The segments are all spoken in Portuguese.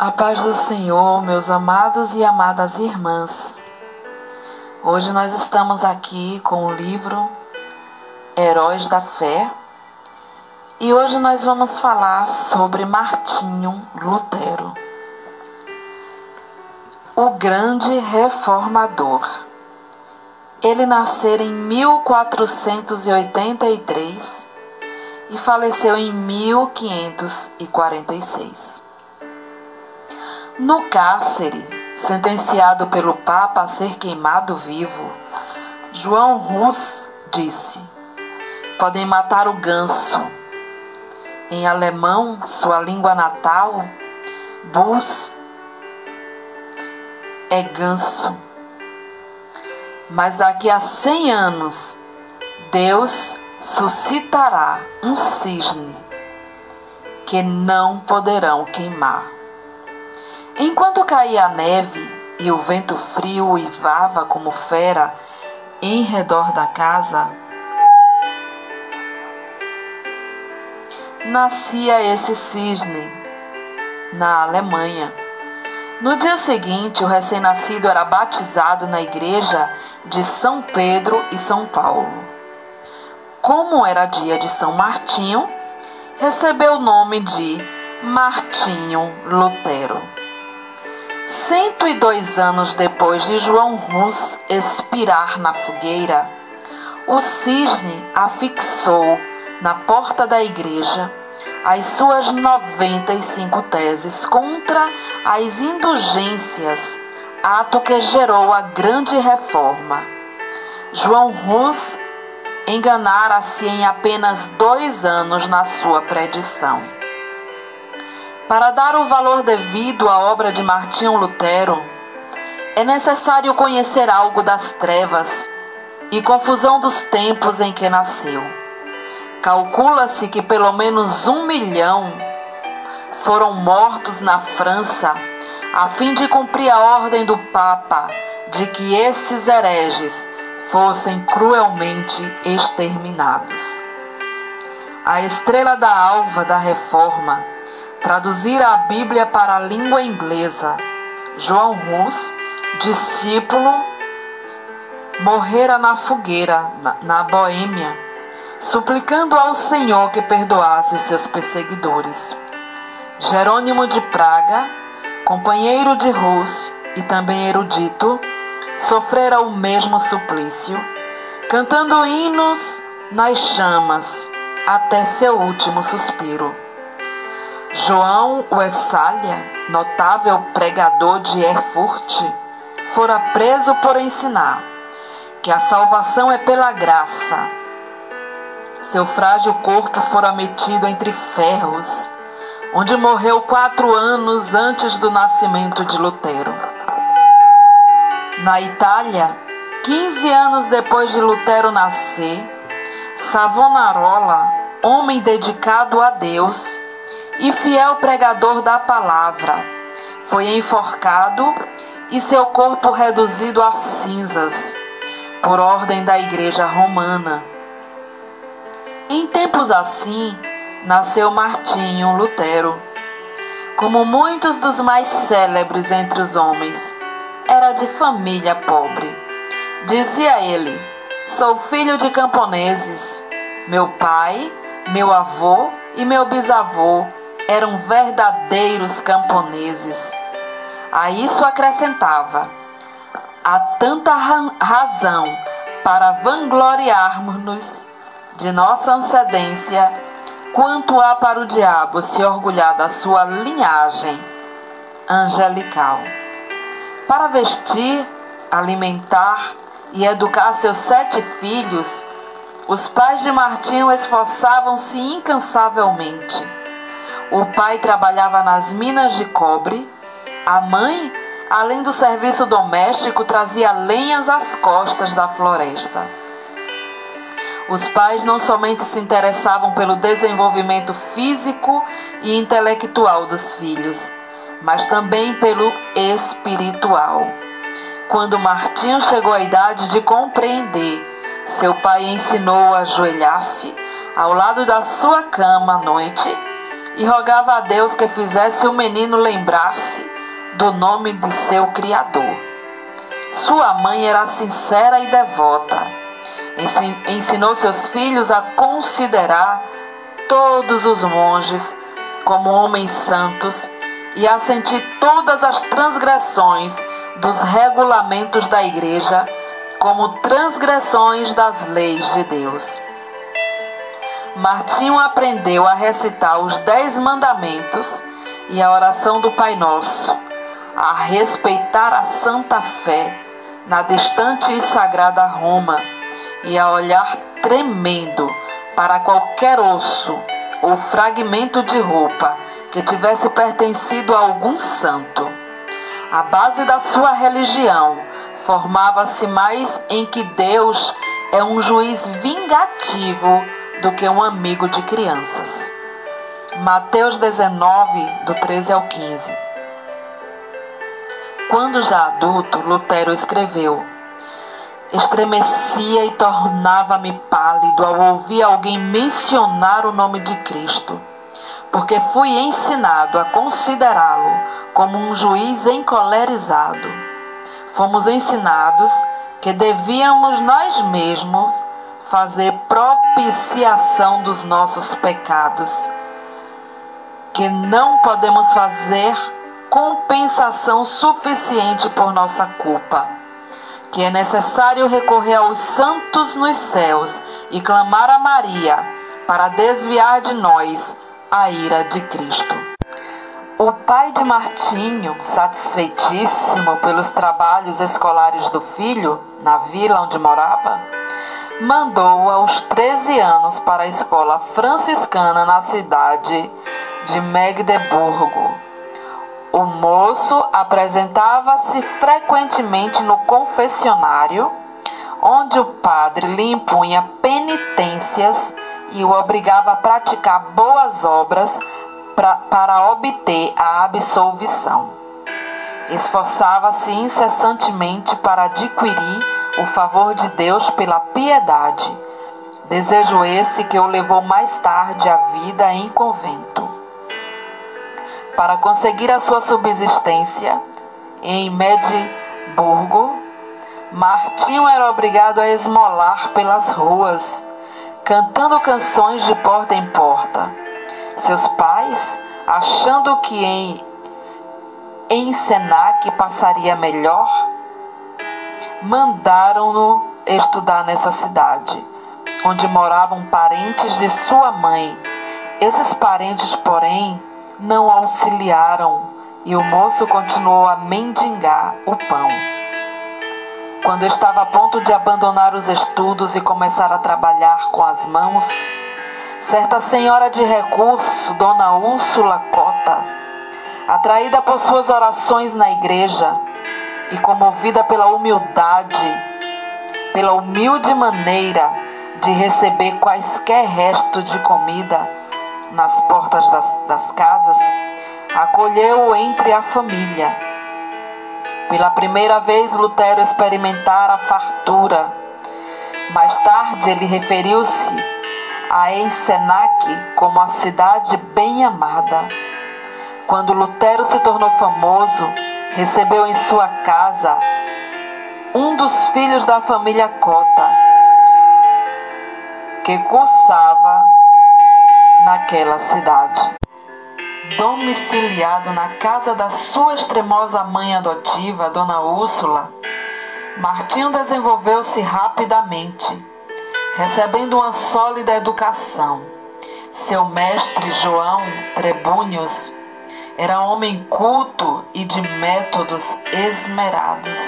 A paz do Senhor, meus amados e amadas irmãs. Hoje nós estamos aqui com o livro Heróis da Fé e hoje nós vamos falar sobre Martinho Lutero, o grande reformador. Ele nasceu em 1483 e faleceu em 1546. No cárcere, sentenciado pelo Papa a ser queimado vivo, João Rus disse: Podem matar o ganso. Em alemão, sua língua natal, Bus é ganso. Mas daqui a cem anos, Deus suscitará um cisne que não poderão queimar. Enquanto caía a neve e o vento frio uivava como fera em redor da casa, nascia esse cisne na Alemanha. No dia seguinte, o recém-nascido era batizado na igreja de São Pedro e São Paulo. Como era dia de São Martinho, recebeu o nome de Martinho Lutero. 102 anos depois de João Rus expirar na fogueira, o cisne afixou na porta da igreja as suas 95 teses contra as indulgências, ato que gerou a grande reforma. João Rus enganara-se em apenas dois anos na sua predição. Para dar o valor devido à obra de Martinho Lutero, é necessário conhecer algo das trevas e confusão dos tempos em que nasceu. Calcula-se que pelo menos um milhão foram mortos na França a fim de cumprir a ordem do Papa de que esses hereges fossem cruelmente exterminados. A estrela da alva da reforma traduzira a Bíblia para a língua inglesa. João Rus, discípulo, morrera na fogueira, na, na Boêmia, suplicando ao Senhor que perdoasse os seus perseguidores. Jerônimo de Praga, companheiro de Rus e também erudito, sofrera o mesmo suplício, cantando hinos nas chamas até seu último suspiro. João Wessalia, notável pregador de Erfurt, fora preso por ensinar que a salvação é pela graça. Seu frágil corpo fora metido entre ferros, onde morreu quatro anos antes do nascimento de Lutero. Na Itália, 15 anos depois de Lutero nascer, Savonarola, homem dedicado a Deus, e fiel pregador da palavra, foi enforcado e seu corpo reduzido a cinzas, por ordem da Igreja Romana. Em tempos assim, nasceu Martinho Lutero. Como muitos dos mais célebres entre os homens, era de família pobre. Dizia ele: Sou filho de camponeses. Meu pai, meu avô e meu bisavô eram verdadeiros camponeses. A isso acrescentava: há tanta razão para vangloriarmos-nos de nossa ancedência, quanto há para o diabo se orgulhar da sua linhagem angelical. Para vestir, alimentar e educar seus sete filhos, os pais de Martinho esforçavam-se incansavelmente o pai trabalhava nas minas de cobre. A mãe, além do serviço doméstico, trazia lenhas às costas da floresta. Os pais não somente se interessavam pelo desenvolvimento físico e intelectual dos filhos, mas também pelo espiritual. Quando Martinho chegou à idade de compreender, seu pai ensinou a ajoelhar-se ao lado da sua cama à noite e rogava a Deus que fizesse o menino lembrar-se do nome de seu Criador. Sua mãe era sincera e devota. Ensinou seus filhos a considerar todos os monges como homens santos e a sentir todas as transgressões dos regulamentos da igreja como transgressões das leis de Deus. Martinho aprendeu a recitar os dez mandamentos e a oração do Pai Nosso, a respeitar a santa fé na distante e sagrada Roma e a olhar tremendo para qualquer osso ou fragmento de roupa que tivesse pertencido a algum santo. A base da sua religião formava-se mais em que Deus é um juiz vingativo do que um amigo de crianças. Mateus 19, do 13 ao 15. Quando já adulto, Lutero escreveu: Estremecia e tornava-me pálido ao ouvir alguém mencionar o nome de Cristo, porque fui ensinado a considerá-lo como um juiz encolerizado. Fomos ensinados que devíamos nós mesmos fazer propiciação dos nossos pecados, que não podemos fazer compensação suficiente por nossa culpa, que é necessário recorrer aos santos nos céus e clamar a Maria para desviar de nós a ira de Cristo. O pai de Martinho, satisfeitíssimo pelos trabalhos escolares do filho na vila onde morava, mandou-o aos 13 anos para a escola franciscana na cidade de Magdeburgo. O moço apresentava-se frequentemente no confessionário, onde o padre lhe impunha penitências e o obrigava a praticar boas obras pra, para obter a absolvição. Esforçava-se incessantemente para adquirir o favor de Deus pela piedade. Desejo esse que o levou mais tarde à vida em convento. Para conseguir a sua subsistência em Medburgo, Martinho era obrigado a esmolar pelas ruas, cantando canções de porta em porta. Seus pais, achando que em, em Senac passaria melhor, mandaram-no estudar nessa cidade, onde moravam parentes de sua mãe. Esses parentes, porém, não auxiliaram e o moço continuou a mendigar o pão. Quando estava a ponto de abandonar os estudos e começar a trabalhar com as mãos, certa senhora de recurso, Dona Úrsula Cota, atraída por suas orações na igreja, e comovida pela humildade, pela humilde maneira de receber quaisquer restos de comida nas portas das, das casas, acolheu-o entre a família. Pela primeira vez, Lutero experimentara a fartura. Mais tarde, ele referiu-se a Ensenac como a cidade bem amada. Quando Lutero se tornou famoso, recebeu em sua casa um dos filhos da família Cota, que cursava naquela cidade. Domiciliado na casa da sua extremosa mãe adotiva, Dona Úrsula, Martinho desenvolveu-se rapidamente, recebendo uma sólida educação. Seu mestre João Trebúnios era homem culto e de métodos esmerados.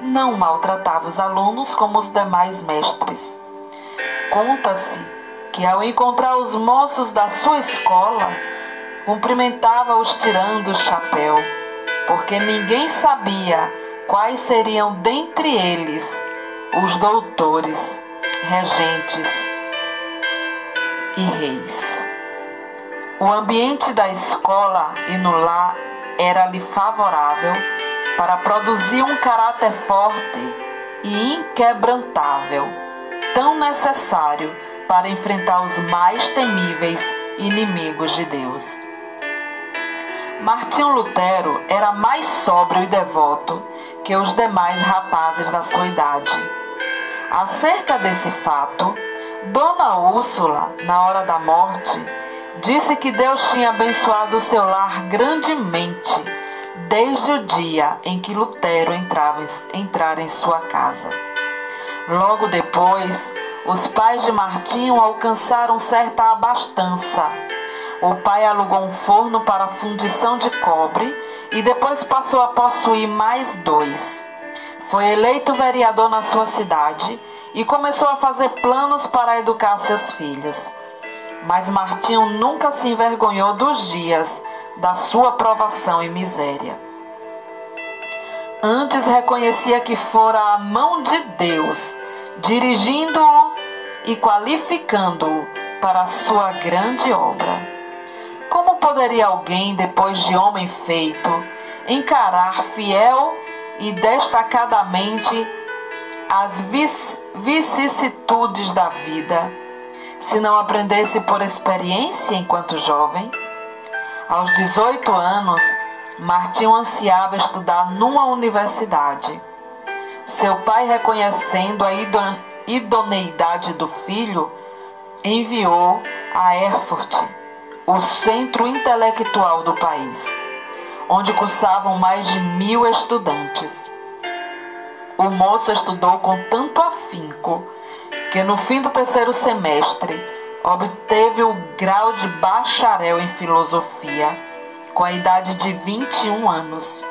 Não maltratava os alunos como os demais mestres. Conta-se que, ao encontrar os moços da sua escola, cumprimentava-os tirando o chapéu, porque ninguém sabia quais seriam dentre eles os doutores, regentes e reis. O ambiente da escola e no lar era-lhe favorável para produzir um caráter forte e inquebrantável, tão necessário para enfrentar os mais temíveis inimigos de Deus. Martinho Lutero era mais sóbrio e devoto que os demais rapazes da sua idade. Acerca desse fato, Dona Úrsula, na hora da morte, disse que Deus tinha abençoado o seu lar grandemente desde o dia em que Lutero entrava, entrara em sua casa. Logo depois, os pais de Martinho alcançaram certa abastança. O pai alugou um forno para fundição de cobre e depois passou a possuir mais dois. Foi eleito vereador na sua cidade e começou a fazer planos para educar seus filhos. Mas Martinho nunca se envergonhou dos dias da sua provação e miséria. Antes reconhecia que fora a mão de Deus, dirigindo-o e qualificando-o para a sua grande obra. Como poderia alguém, depois de homem feito, encarar fiel e destacadamente as vicissitudes da vida, se não aprendesse por experiência enquanto jovem? Aos 18 anos, Martinho ansiava estudar numa universidade. Seu pai, reconhecendo a idoneidade do filho, enviou a Erfurt, o centro intelectual do país, onde cursavam mais de mil estudantes. O moço estudou com tanto afinco que no fim do terceiro semestre obteve o grau de bacharel em filosofia com a idade de 21 anos.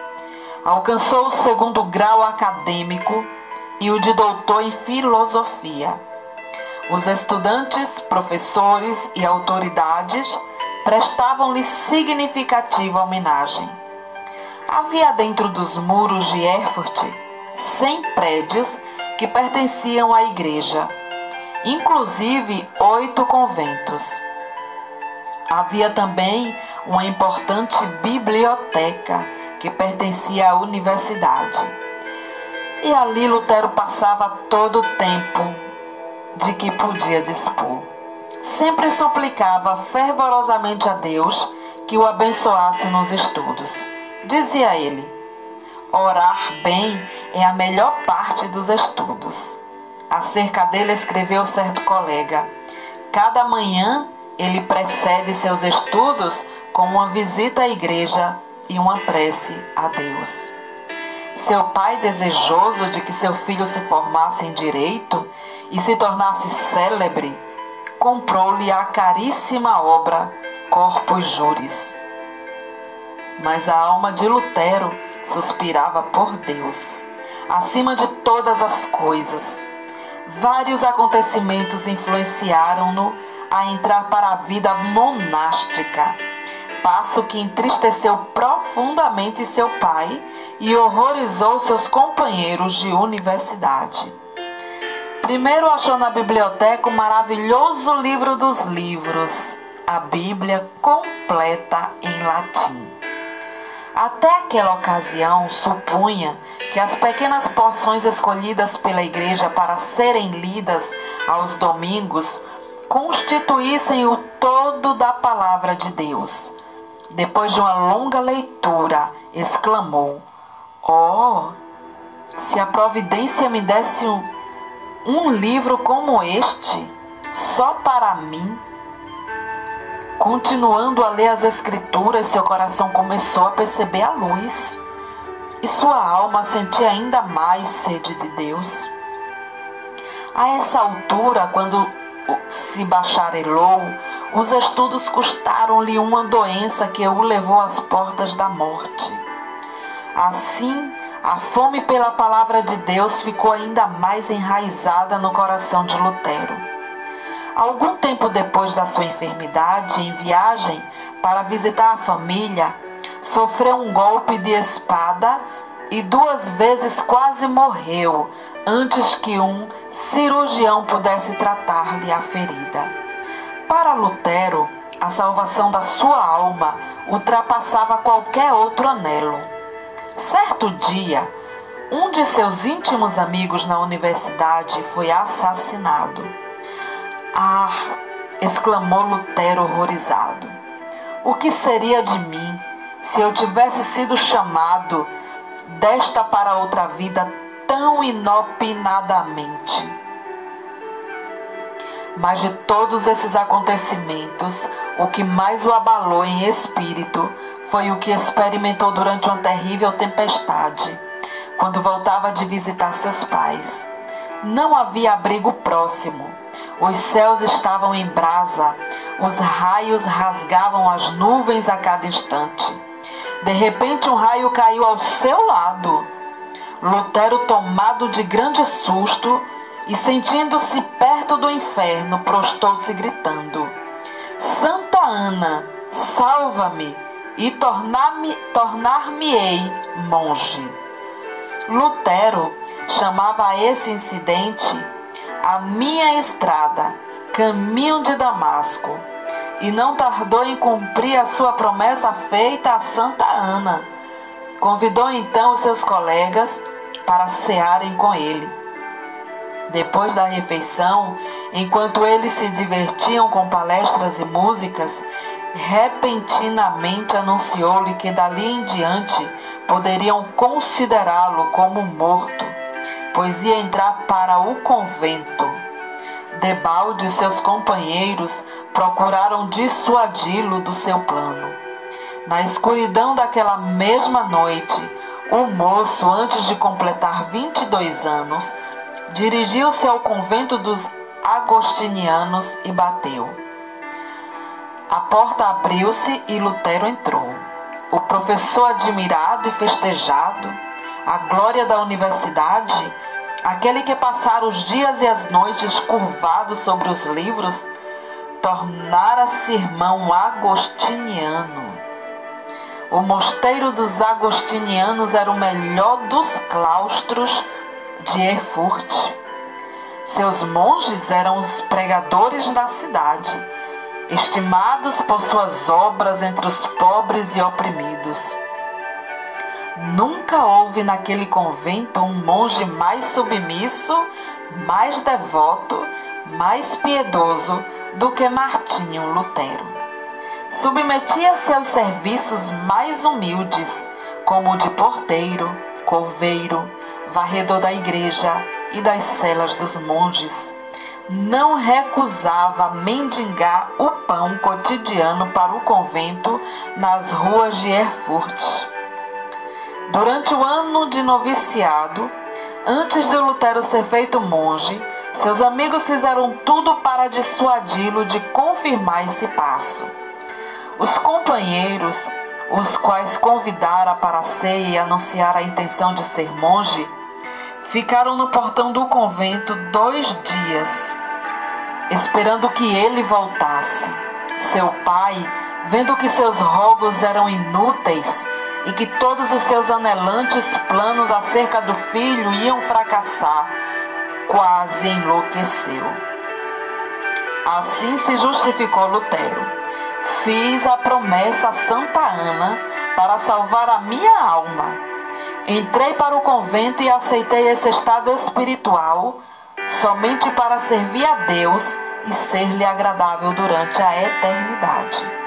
Alcançou o segundo grau acadêmico e o de doutor em filosofia. Os estudantes, professores e autoridades prestavam-lhe significativa homenagem. Havia dentro dos muros de Erfurt cem prédios que pertenciam à igreja, inclusive oito conventos. Havia também uma importante biblioteca que pertencia à universidade. E ali Lutero passava todo o tempo de que podia dispor. Sempre suplicava fervorosamente a Deus que o abençoasse nos estudos. Dizia ele: Orar bem é a melhor parte dos estudos. Acerca dele escreveu certo colega: Cada manhã ele precede seus estudos com uma visita à igreja e uma prece a Deus. Seu pai, desejoso de que seu filho se formasse em direito e se tornasse célebre, comprou-lhe a caríssima obra Corpus Juris. Mas a alma de Lutero suspirava por Deus, acima de todas as coisas. Vários acontecimentos influenciaram-no a entrar para a vida monástica, passo que entristeceu profundamente seu pai e horrorizou seus companheiros de universidade. Primeiro achou na biblioteca o maravilhoso livro dos livros, a Bíblia completa em latim. Até aquela ocasião, supunha que as pequenas porções escolhidas pela igreja para serem lidas aos domingos constituíssem o todo da palavra de Deus. Depois de uma longa leitura, exclamou: Oh, se a providência me desse um, um livro como este, só para mim Continuando a ler as Escrituras, seu coração começou a perceber a luz e sua alma sentia ainda mais sede de Deus. A essa altura, quando se bacharelou, os estudos custaram-lhe uma doença que o levou às portas da morte. Assim, a fome pela palavra de Deus ficou ainda mais enraizada no coração de Lutero. Algum tempo depois da sua enfermidade, em viagem para visitar a família, sofreu um golpe de espada e duas vezes quase morreu antes que um cirurgião pudesse tratar-lhe a ferida. Para Lutero, a salvação da sua alma ultrapassava qualquer outro anelo. Certo dia, um de seus íntimos amigos na universidade foi assassinado. Ah, exclamou Lutero horrorizado. O que seria de mim se eu tivesse sido chamado desta para outra vida tão inopinadamente? Mas de todos esses acontecimentos, o que mais o abalou em espírito foi o que experimentou durante uma terrível tempestade, quando voltava de visitar seus pais. Não havia abrigo próximo. Os céus estavam em brasa, os raios rasgavam as nuvens a cada instante. De repente, um raio caiu ao seu lado. Lutero, tomado de grande susto e sentindo-se perto do inferno, prostou-se gritando: Santa Ana, salva-me e tornar-me-ei tornar monge. Lutero chamava esse incidente a minha estrada, caminho de Damasco, e não tardou em cumprir a sua promessa feita a Santa Ana. Convidou então os seus colegas para cearem com ele. Depois da refeição, enquanto eles se divertiam com palestras e músicas, repentinamente anunciou-lhe que dali em diante poderiam considerá-lo como morto, pois ia entrar para o convento. Debalde seus companheiros procuraram dissuadi-lo do seu plano. Na escuridão daquela mesma noite, o moço, antes de completar 22 anos, dirigiu-se ao convento dos agostinianos e bateu. A porta abriu-se e Lutero entrou. O professor, admirado e festejado, a glória da universidade, aquele que passara os dias e as noites curvado sobre os livros, tornara-se irmão agostiniano. O mosteiro dos agostinianos era o melhor dos claustros de Erfurt. Seus monges eram os pregadores da cidade, estimados por suas obras entre os pobres e oprimidos. Nunca houve naquele convento um monge mais submisso, mais devoto, mais piedoso do que Martinho Lutero. Submetia-se aos serviços mais humildes, como o de porteiro, coveiro, varredor da igreja e das celas dos monges, não recusava mendigar o pão cotidiano para o convento nas ruas de Erfurt. Durante o ano de noviciado, antes de Lutero ser feito monge, seus amigos fizeram tudo para dissuadi-lo de confirmar esse passo. Os companheiros, os quais convidara para a ceia e anunciar a intenção de ser monge, Ficaram no portão do convento dois dias, esperando que ele voltasse. Seu pai, vendo que seus rogos eram inúteis e que todos os seus anelantes planos acerca do filho iam fracassar, quase enlouqueceu. Assim se justificou Lutero. Fiz a promessa a Santa Ana para salvar a minha alma Entrei para o convento e aceitei esse estado espiritual somente para servir a Deus e ser-lhe agradável durante a eternidade.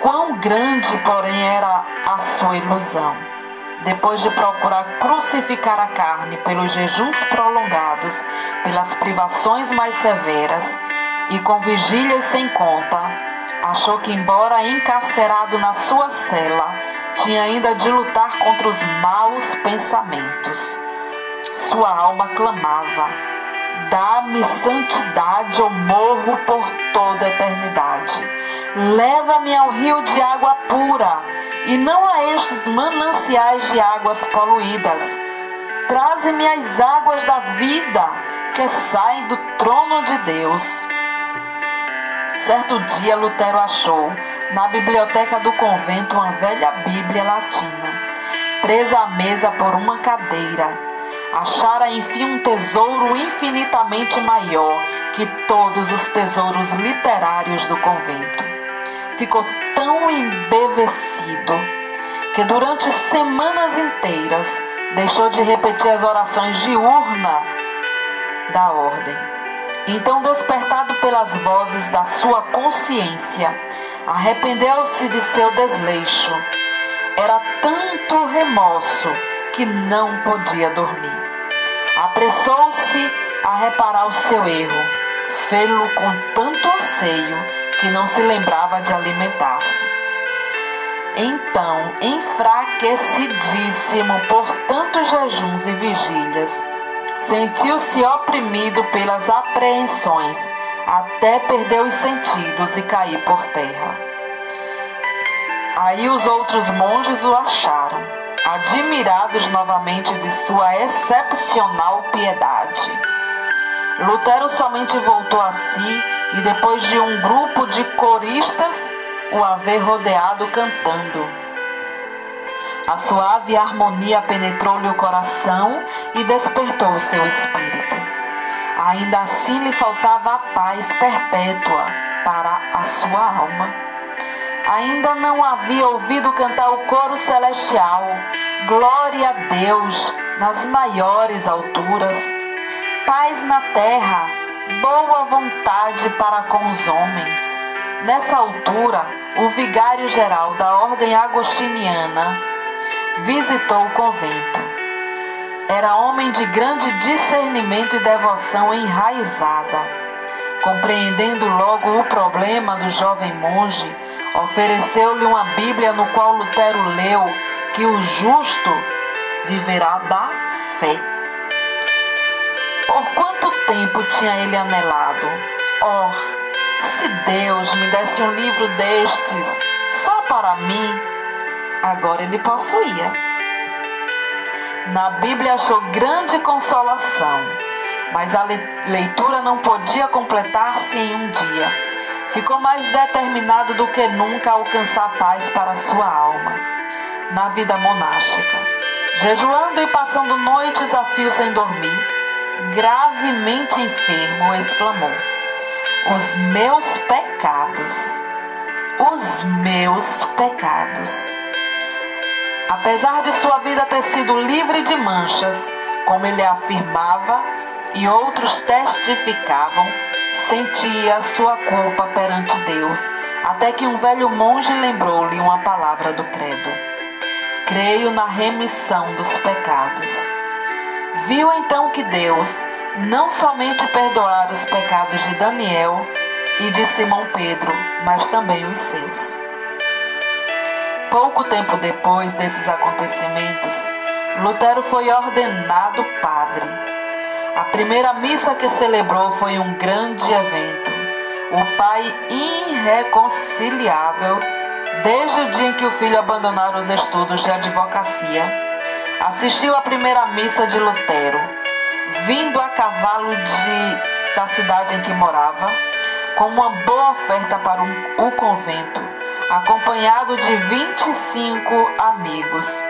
Quão grande, porém, era a sua ilusão! Depois de procurar crucificar a carne pelos jejuns prolongados, pelas privações mais severas e com vigílias sem conta, achou que, embora encarcerado na sua cela, tinha ainda de lutar contra os maus pensamentos. Sua alma clamava: Dá-me santidade ou morro por toda a eternidade. Leva-me ao rio de água pura e não a estes mananciais de águas poluídas. Traze-me as águas da vida que saem do trono de Deus. Certo dia, Lutero achou, na biblioteca do convento, uma velha Bíblia latina, presa à mesa por uma cadeira. Achara, enfim, um tesouro infinitamente maior que todos os tesouros literários do convento. Ficou tão embevecido que durante semanas inteiras deixou de repetir as orações diurna da ordem Então, despertado pelas vozes da sua consciência, arrependeu-se de seu desleixo. Era tanto remorso que não podia dormir. Apressou-se a reparar o seu erro, fê-lo com tanto anseio que não se lembrava de alimentar-se. Então, enfraquecidíssimo por tantos jejuns e vigílias, sentiu-se oprimido pelas apreensões, até perder os sentidos e cair por terra. Aí os outros monges o acharam, admirados novamente de sua excepcional piedade. Lutero somente voltou a si e depois de um grupo de coristas o haver rodeado cantando. A suave harmonia penetrou-lhe o coração e despertou seu espírito. Ainda assim lhe faltava a paz perpétua para a sua alma. Ainda não havia ouvido cantar o coro celestial, Glória a Deus nas maiores alturas, paz na terra, boa vontade para com os homens. Nessa altura, o vigário-geral da Ordem Agostiniana visitou o convento. Era homem de grande discernimento e devoção enraizada. Compreendendo logo o problema do jovem monge, ofereceu-lhe uma Bíblia no qual Lutero leu que o justo viverá da fé. Por quanto tempo tinha ele anelado? Oh, se Deus me desse um livro destes só para mim, agora ele possuía. Na Bíblia achou grande consolação, mas a leitura não podia completar-se em um dia. Ficou mais determinado do que nunca a alcançar paz para sua alma na vida monástica. Jejuando e passando noites a fio sem dormir, gravemente enfermo, exclamou: os meus pecados, os meus pecados. Apesar de sua vida ter sido livre de manchas, como ele afirmava e outros testificavam, sentia sua culpa perante Deus, até que um velho monge lembrou-lhe uma palavra do credo: Creio na remissão dos pecados. Viu então que Deus, não somente perdoar os pecados de Daniel e de Simão Pedro, mas também os seus. Pouco tempo depois desses acontecimentos, Lutero foi ordenado padre. A primeira missa que celebrou foi um grande evento. O pai irreconciliável, desde o dia em que o filho abandonara os estudos de advocacia, assistiu à primeira missa de Lutero vindo a cavalo de, da cidade em que morava, com uma boa oferta para o, o convento, acompanhado de 25 amigos.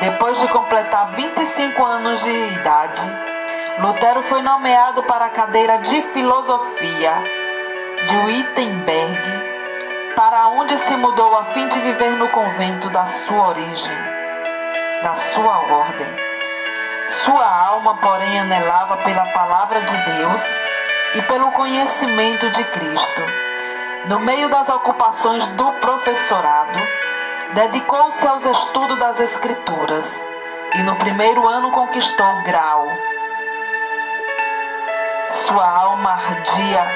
Depois de completar 25 anos de idade, Lutero foi nomeado para a cadeira de filosofia de Wittenberg, para onde se mudou a fim de viver no convento da sua origem, da sua ordem. Sua alma, porém, anelava pela palavra de Deus e pelo conhecimento de Cristo. No meio das ocupações do professorado, dedicou-se aos estudos das Escrituras e no primeiro ano conquistou o grau. Sua alma ardia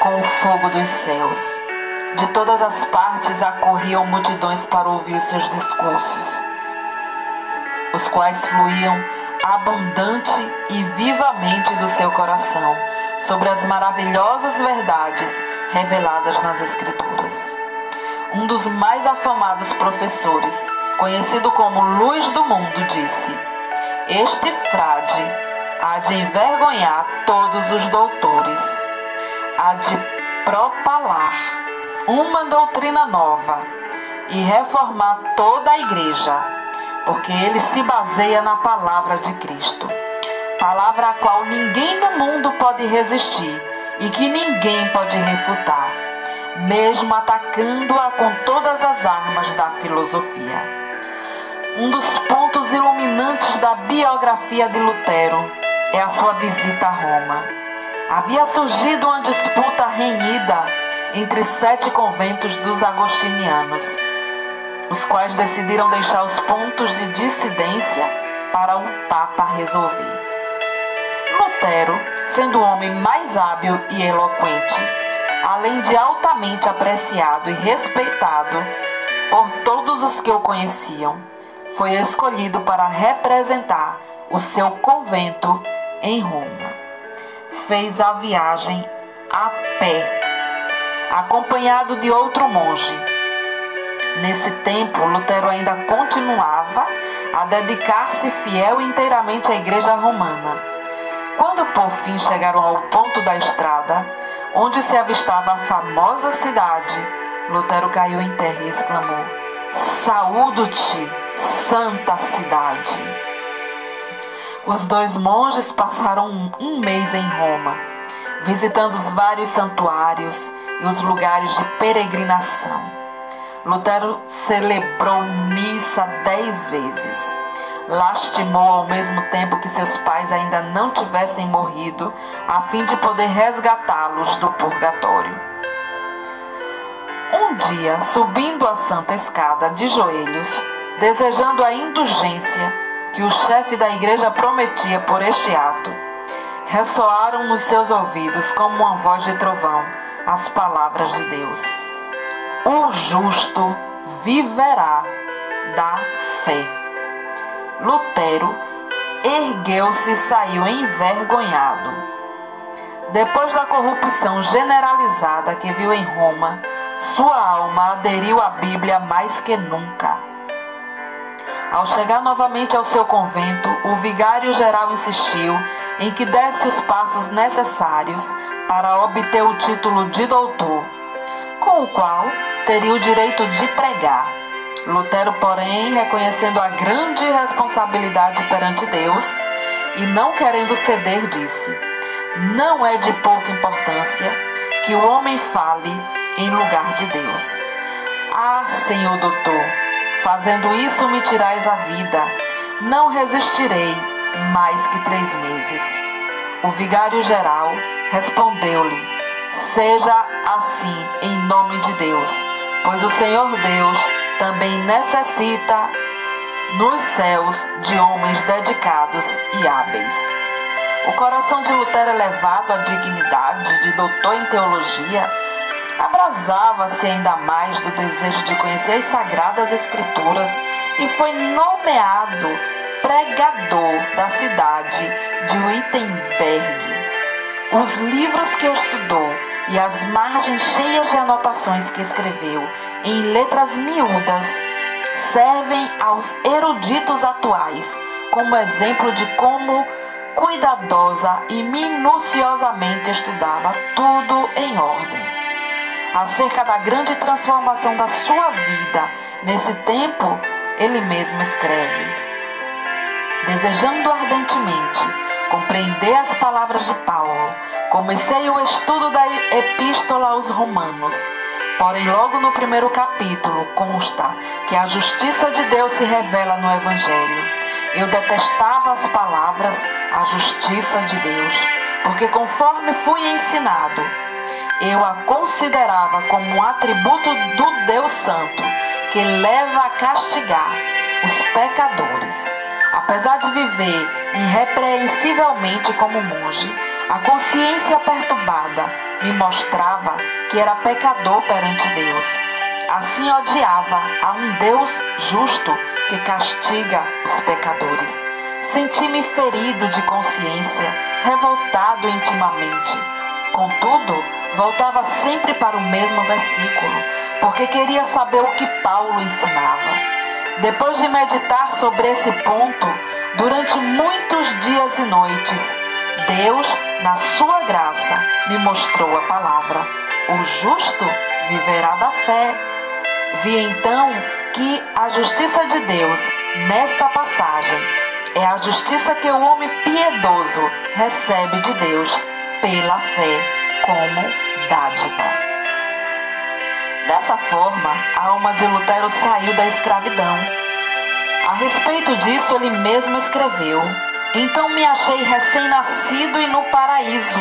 com o fogo dos céus. De todas as partes acorriam multidões para ouvir seus discursos os quais fluíam abundante e vivamente do seu coração sobre as maravilhosas verdades reveladas nas Escrituras. Um dos mais afamados professores, conhecido como Luz do Mundo, disse: Este frade há de envergonhar todos os doutores, há de propalar uma doutrina nova e reformar toda a igreja porque ele se baseia na palavra de Cristo, palavra a qual ninguém no mundo pode resistir e que ninguém pode refutar, mesmo atacando-a com todas as armas da filosofia. Um dos pontos iluminantes da biografia de Lutero é a sua visita a Roma. Havia surgido uma disputa renhida entre sete conventos dos agostinianos, os quais decidiram deixar os pontos de dissidência para o Papa resolver. Lutero, sendo o homem mais hábil e eloquente, além de altamente apreciado e respeitado por todos os que o conheciam, foi escolhido para representar o seu convento em Roma. Fez a viagem a pé, acompanhado de outro monge. Nesse tempo, Lutero ainda continuava a dedicar-se fiel inteiramente à Igreja Romana. Quando por fim chegaram ao ponto da estrada, onde se avistava a famosa cidade, Lutero caiu em terra e exclamou: Saúdo-te, santa cidade! Os dois monges passaram um mês em Roma, visitando os vários santuários e os lugares de peregrinação. Lutero celebrou missa dez vezes. Lastimou ao mesmo tempo que seus pais ainda não tivessem morrido, a fim de poder resgatá-los do purgatório. Um dia, subindo a santa escada de joelhos, desejando a indulgência que o chefe da igreja prometia por este ato, ressoaram nos seus ouvidos como uma voz de trovão as palavras de Deus. O justo viverá da fé. Lutero ergueu-se e saiu envergonhado. Depois da corrupção generalizada que viu em Roma, sua alma aderiu à Bíblia mais que nunca. Ao chegar novamente ao seu convento, o vigário geral insistiu em que desse os passos necessários para obter o título de doutor, com o qual teria o direito de pregar. Lutero, porém, reconhecendo a grande responsabilidade perante Deus e não querendo ceder, disse: Não é de pouca importância que o homem fale em lugar de Deus. Ah, Senhor doutor, fazendo isso me tirais a vida. Não resistirei mais que três meses. O vigário geral respondeu-lhe: Seja assim em nome de Deus, pois o Senhor Deus também necessita nos céus de homens dedicados e hábeis. O coração de Lutero, elevado à dignidade de doutor em teologia, abrasava-se ainda mais do desejo de conhecer as sagradas Escrituras e foi nomeado pregador da cidade de Wittenberg. Os livros que estudou e as margens cheias de anotações que escreveu em letras miúdas servem aos eruditos atuais como exemplo de como cuidadosa e minuciosamente estudava tudo em ordem. Acerca da grande transformação da sua vida nesse tempo, ele mesmo escreve: Desejando ardentemente compreender as palavras de Paulo, comecei o estudo da Epístola aos Romanos. Porém, logo no primeiro capítulo consta que a justiça de Deus se revela no Evangelho. Eu detestava as palavras, a justiça de Deus, porque conforme fui ensinado, eu a considerava como um atributo do Deus Santo, que leva a castigar os pecadores. Apesar de viver irrepreensivelmente como monge, a consciência perturbada me mostrava que era pecador perante Deus. Assim odiava a um Deus justo que castiga os pecadores. Senti-me ferido de consciência, revoltado intimamente. Contudo, voltava sempre para o mesmo versículo, porque queria saber o que Paulo ensinava. Depois de meditar sobre esse ponto durante muitos dias e noites, Deus, na sua graça, me mostrou a palavra. O justo viverá da fé. Vi então que a justiça de Deus, nesta passagem, é a justiça que o homem piedoso recebe de Deus pela fé como dádiva. Dessa forma, a alma de Lutero saiu da escravidão. A respeito disso, ele mesmo escreveu: Então me achei recém-nascido e no paraíso.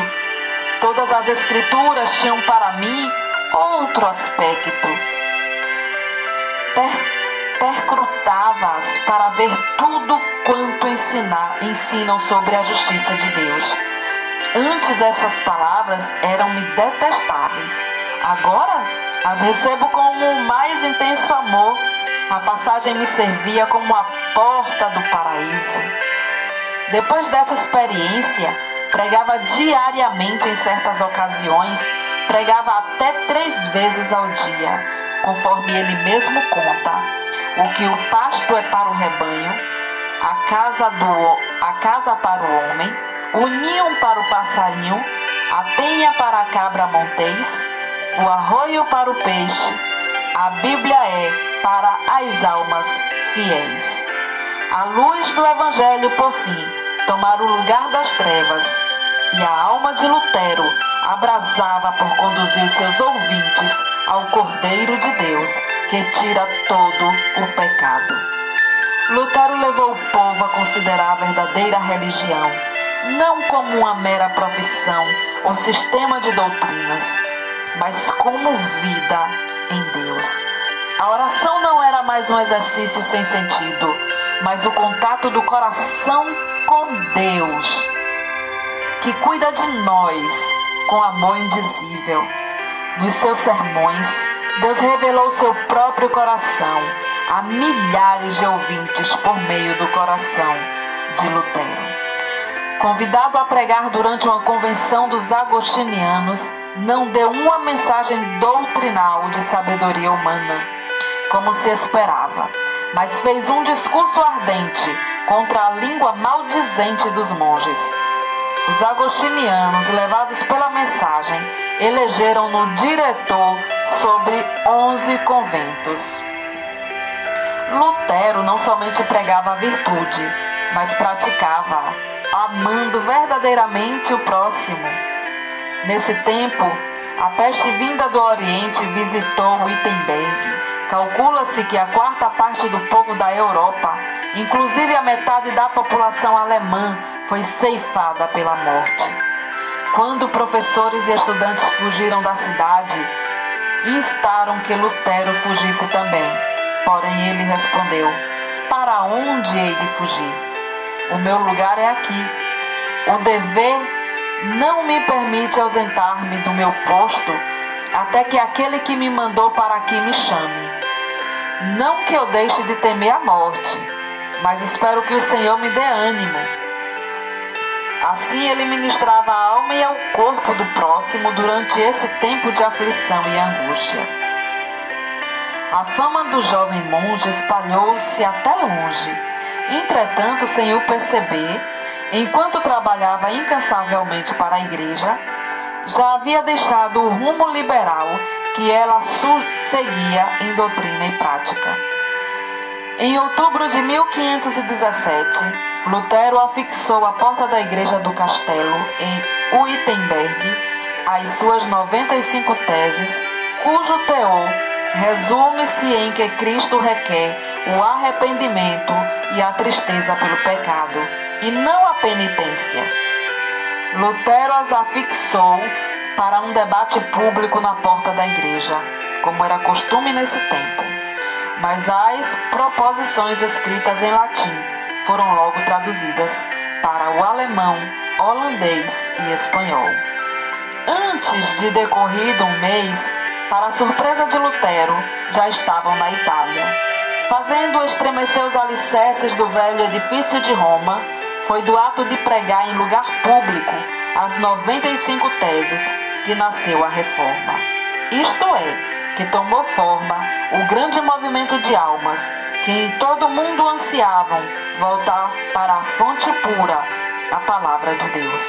Todas as escrituras tinham para mim outro aspecto. Per percrutava-as para ver tudo quanto ensinar, ensinam sobre a justiça de Deus. Antes essas palavras eram-me detestáveis. Agora as recebo com o mais intenso amor. A passagem me servia como a porta do paraíso. Depois dessa experiência, pregava diariamente em certas ocasiões, pregava até três vezes ao dia, conforme ele mesmo conta. O que o pasto é para o rebanho, a casa, do, a casa para o homem, o ninho para o passarinho, a penha para a cabra montês, o arroio para o peixe, a Bíblia é para as almas fiéis. A luz do Evangelho, por fim, tomar o lugar das trevas, e a alma de Lutero abrasava por conduzir seus ouvintes ao Cordeiro de Deus que tira todo o pecado. Lutero levou o povo a considerar a verdadeira religião não como uma mera profissão ou sistema de doutrinas, mas como vida em Deus. A oração não era mais um exercício sem sentido, mas o contato do coração com Deus, que cuida de nós com amor indizível. Nos seus sermões, Deus revelou seu próprio coração a milhares de ouvintes por meio do coração de Lutero. Convidado a pregar durante uma convenção dos agostinianos, não deu uma mensagem doutrinal de sabedoria humana, como se esperava, mas fez um discurso ardente contra a língua maldizente dos monges. Os agostinianos, levados pela mensagem, elegeram-no diretor sobre onze conventos. Lutero não somente pregava a virtude, mas praticava, amando verdadeiramente o próximo. Nesse tempo, a peste vinda do Oriente visitou Wittenberg. Calcula-se que a quarta parte do povo da Europa, inclusive a metade da população alemã, foi ceifada pela morte. Quando professores e estudantes fugiram da cidade, instaram que Lutero fugisse também. Porém, ele respondeu: Para onde hei de fugir? O meu lugar é aqui. O dever não me permite ausentar-me do meu posto até que aquele que me mandou para aqui me chame. Não que eu deixe de temer a morte, mas espero que o Senhor me dê ânimo Assim ele ministrava a alma e ao corpo do próximo durante esse tempo de aflição e angústia. A fama do jovem monge espalhou-se até longe. Entretanto, sem o perceber, enquanto trabalhava incansavelmente para a igreja, já havia deixado o rumo liberal que ela seguia em doutrina e prática. Em outubro de 1517, Lutero afixou à porta da igreja do castelo, em Wittenberg, as suas 95 teses, cujo teor resume-se em que Cristo requer o arrependimento e a tristeza pelo pecado, e não a penitência. Lutero as afixou para um debate público na porta da igreja, como era costume nesse tempo. Mas as proposições escritas em latim foram logo traduzidas para o alemão, holandês e espanhol. Antes de decorrido um mês, para surpresa de Lutero, já estavam na Itália. Fazendo estremecer os alicerces do velho edifício de Roma, foi do ato de pregar em lugar público as 95 teses que nasceu a reforma. Isto é, que tomou forma o grande movimento de almas que em todo mundo ansiavam voltar para a fonte pura, a palavra de Deus.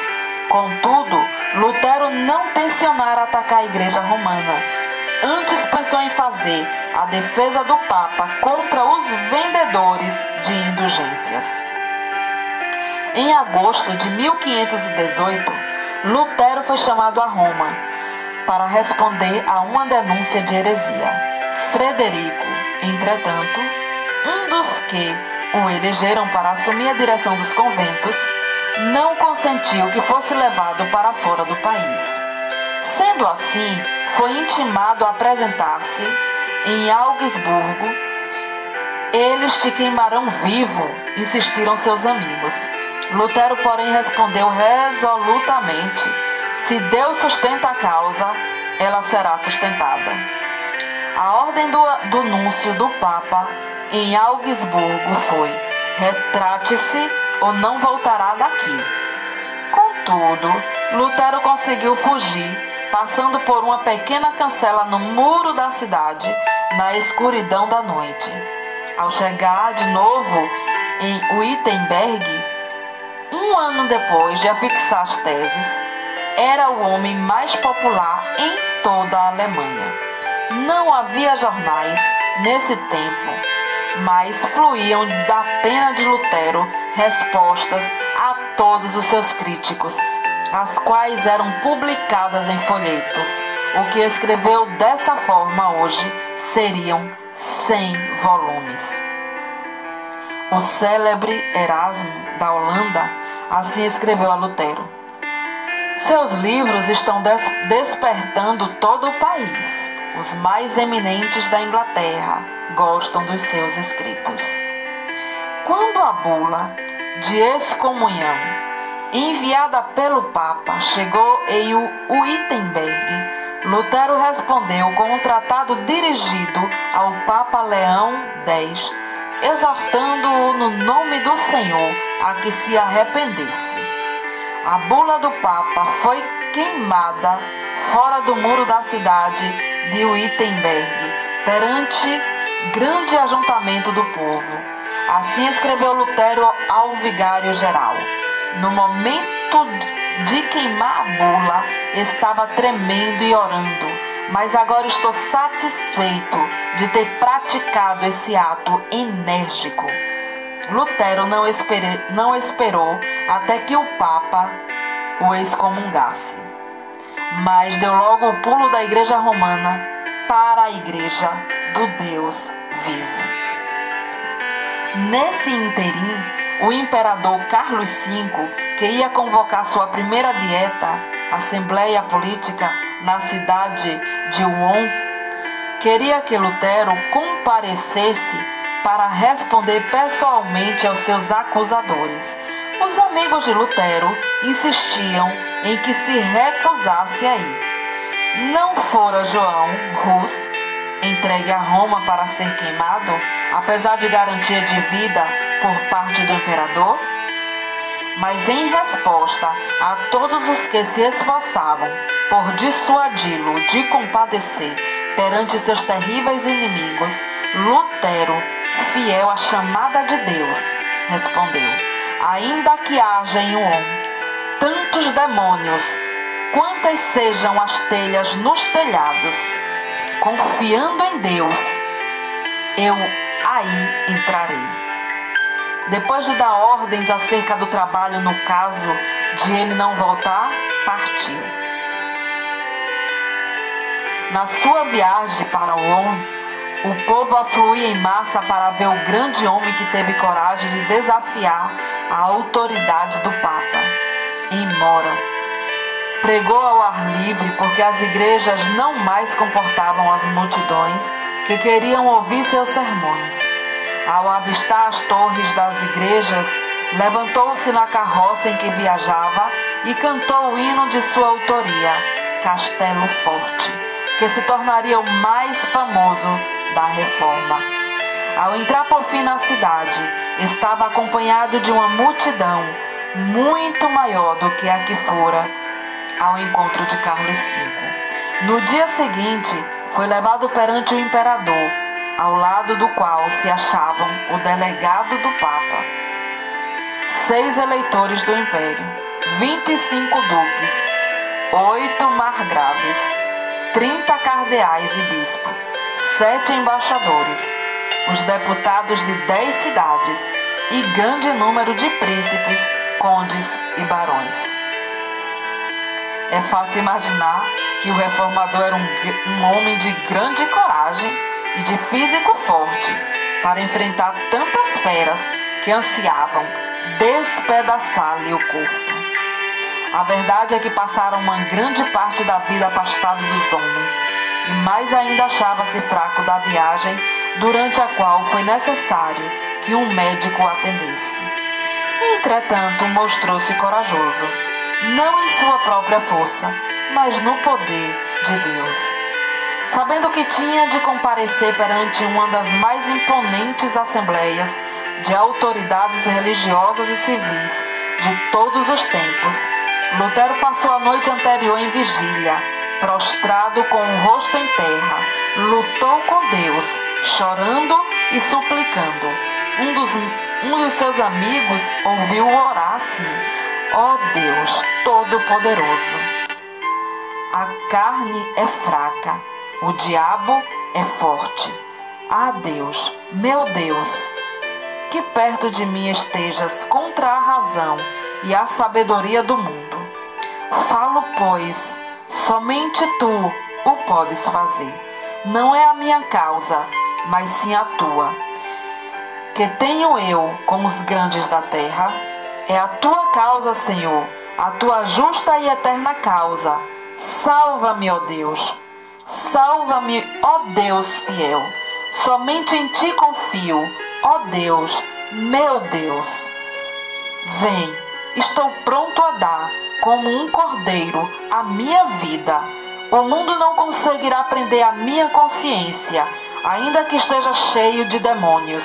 Contudo, Lutero não tensionara atacar a igreja romana. Antes pensou em fazer a defesa do Papa contra os vendedores de indulgências. Em agosto de 1518, Lutero foi chamado a Roma para responder a uma denúncia de heresia. Frederico, entretanto, um dos que o elegeram para assumir a direção dos conventos, não consentiu que fosse levado para fora do país. Sendo assim, foi intimado a apresentar-se em Augsburgo. Eles te queimarão vivo, insistiram seus amigos. Lutero, porém, respondeu resolutamente: Se Deus sustenta a causa, ela será sustentada. A ordem do, do núncio do Papa em Augsburgo foi: retrate-se ou não voltará daqui. Contudo, Lutero conseguiu fugir passando por uma pequena cancela no muro da cidade, na escuridão da noite. Ao chegar de novo em Wittenberg, um ano depois de afixar as teses, era o homem mais popular em toda a Alemanha. Não havia jornais nesse tempo, mas fluíam da pena de Lutero respostas a todos os seus críticos as quais eram publicadas em folhetos. O que escreveu dessa forma hoje seriam 100 volumes. O célebre Erasmo da Holanda assim escreveu a Lutero. Seus livros estão des despertando todo o país. Os mais eminentes da Inglaterra gostam dos seus escritos. Quando a bula de excomunhão enviada pelo Papa, chegou em Wittenberg. Lutero respondeu com um tratado dirigido ao Papa Leão X, exortando-o no nome do Senhor a que se arrependesse. A bula do Papa foi queimada fora do muro da cidade de Wittenberg, perante grande ajuntamento do povo. Assim escreveu Lutero ao vigário geral. No momento de queimar a bula, estava tremendo e orando, mas agora estou satisfeito de ter praticado esse ato enérgico. Lutero não, espere, não esperou até que o Papa o excomungasse, mas deu logo o pulo da Igreja Romana para a Igreja do Deus vivo. Nesse interim, o imperador Carlos V, que ia convocar sua primeira dieta, Assembleia Política, na cidade de Wuhan, queria que Lutero comparecesse para responder pessoalmente aos seus acusadores. Os amigos de Lutero insistiam em que se recusasse a ir. Não fora João Rus entregue a Roma para ser queimado, apesar de garantia de vida por parte do imperador? Mas em resposta a todos os que se esforçavam por dissuadi-lo de compadecer perante seus terríveis inimigos, Lutero, fiel à chamada de Deus, respondeu: Ainda que haja em um tantos demônios, quantas sejam as telhas nos telhados, confiando em Deus, eu aí entrarei. Depois de dar ordens acerca do trabalho no caso de ele não voltar, partiu. Na sua viagem para Londres, o povo afluía em massa para ver o grande homem que teve coragem de desafiar a autoridade do Papa. Em Mora, pregou ao ar livre porque as igrejas não mais comportavam as multidões que queriam ouvir seus sermões. Ao avistar as torres das igrejas, levantou-se na carroça em que viajava e cantou o hino de sua autoria, Castelo Forte, que se tornaria o mais famoso da reforma. Ao entrar por fim na cidade, estava acompanhado de uma multidão muito maior do que a que fora ao encontro de Carlos V. No dia seguinte, foi levado perante o imperador ao lado do qual se achavam o delegado do Papa, seis eleitores do Império, vinte e cinco duques, oito margraves, trinta cardeais e bispos, sete embaixadores, os deputados de dez cidades e grande número de príncipes, condes e barões. É fácil imaginar que o reformador era um, um homem de grande coragem e de físico forte para enfrentar tantas feras que ansiavam despedaçar-lhe o corpo. A verdade é que passaram uma grande parte da vida afastado dos homens, e mais ainda achava-se fraco da viagem, durante a qual foi necessário que um médico o atendesse. Entretanto, mostrou-se corajoso, não em sua própria força, mas no poder de Deus. Sabendo que tinha de comparecer perante uma das mais imponentes assembleias de autoridades religiosas e civis de todos os tempos, Lutero passou a noite anterior em vigília, prostrado com o rosto em terra, lutou com Deus, chorando e suplicando. Um dos, um dos seus amigos ouviu orar assim: Ó oh Deus Todo-Poderoso, a carne é fraca, o diabo é forte. Ah, Deus, meu Deus, que perto de mim estejas contra a razão e a sabedoria do mundo. Falo, pois, somente tu o podes fazer. Não é a minha causa, mas sim a tua. Que tenho eu com os grandes da terra? É a tua causa, Senhor, a tua justa e eterna causa. Salva-me, ó Deus. Salva-me, ó Deus fiel. Somente em ti confio, ó Deus, meu Deus. Vem, estou pronto a dar, como um cordeiro, a minha vida. O mundo não conseguirá prender a minha consciência, ainda que esteja cheio de demônios.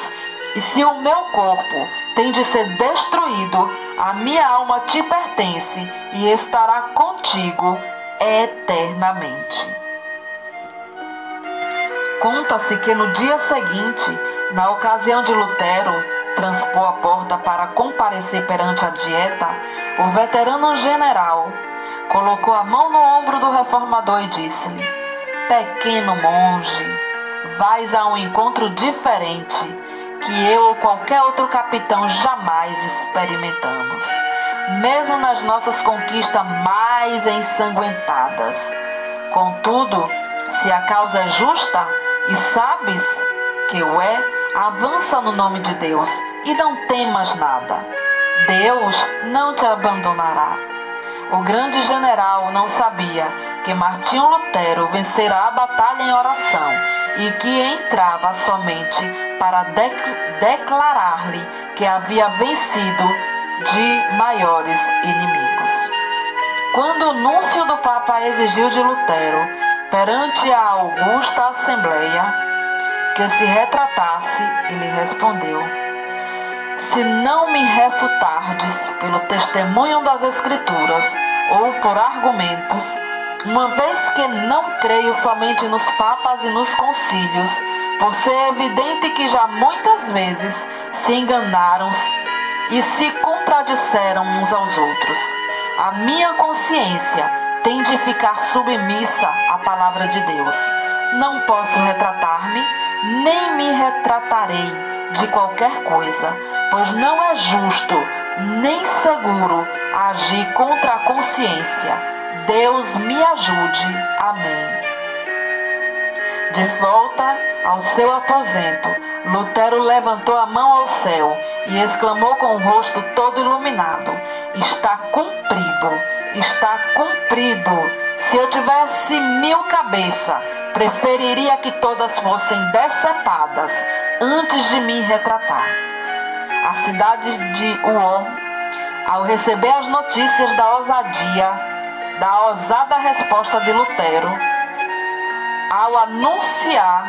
E se o meu corpo tem de ser destruído, a minha alma te pertence e estará contigo eternamente. Conta-se que no dia seguinte, na ocasião de Lutero transpor a porta para comparecer perante a dieta, o veterano general colocou a mão no ombro do reformador e disse-lhe: Pequeno monge, vais a um encontro diferente que eu ou qualquer outro capitão jamais experimentamos, mesmo nas nossas conquistas mais ensanguentadas. Contudo, se a causa é justa e sabes que o é, avança no nome de Deus e não temas nada. Deus não te abandonará. O grande general não sabia que Martinho Lutero vencerá a batalha em oração e que entrava somente para declarar-lhe que havia vencido de maiores inimigos. Quando o núncio do Papa exigiu de Lutero, perante a augusta Assembleia, que se retratasse, ele respondeu: Se não me refutardes pelo testemunho das Escrituras ou por argumentos, uma vez que não creio somente nos papas e nos concílios, por ser evidente que já muitas vezes se enganaram e se contradisseram uns aos outros. A minha consciência tem de ficar submissa à palavra de Deus. Não posso retratar-me, nem me retratarei de qualquer coisa, pois não é justo nem seguro agir contra a consciência Deus me ajude. Amém. De volta ao seu aposento, Lutero levantou a mão ao céu e exclamou com o rosto todo iluminado: Está cumprido, está cumprido. Se eu tivesse mil cabeças, preferiria que todas fossem decepadas antes de me retratar. A cidade de Uor, ao receber as notícias da ousadia da ousada resposta de Lutero ao anunciar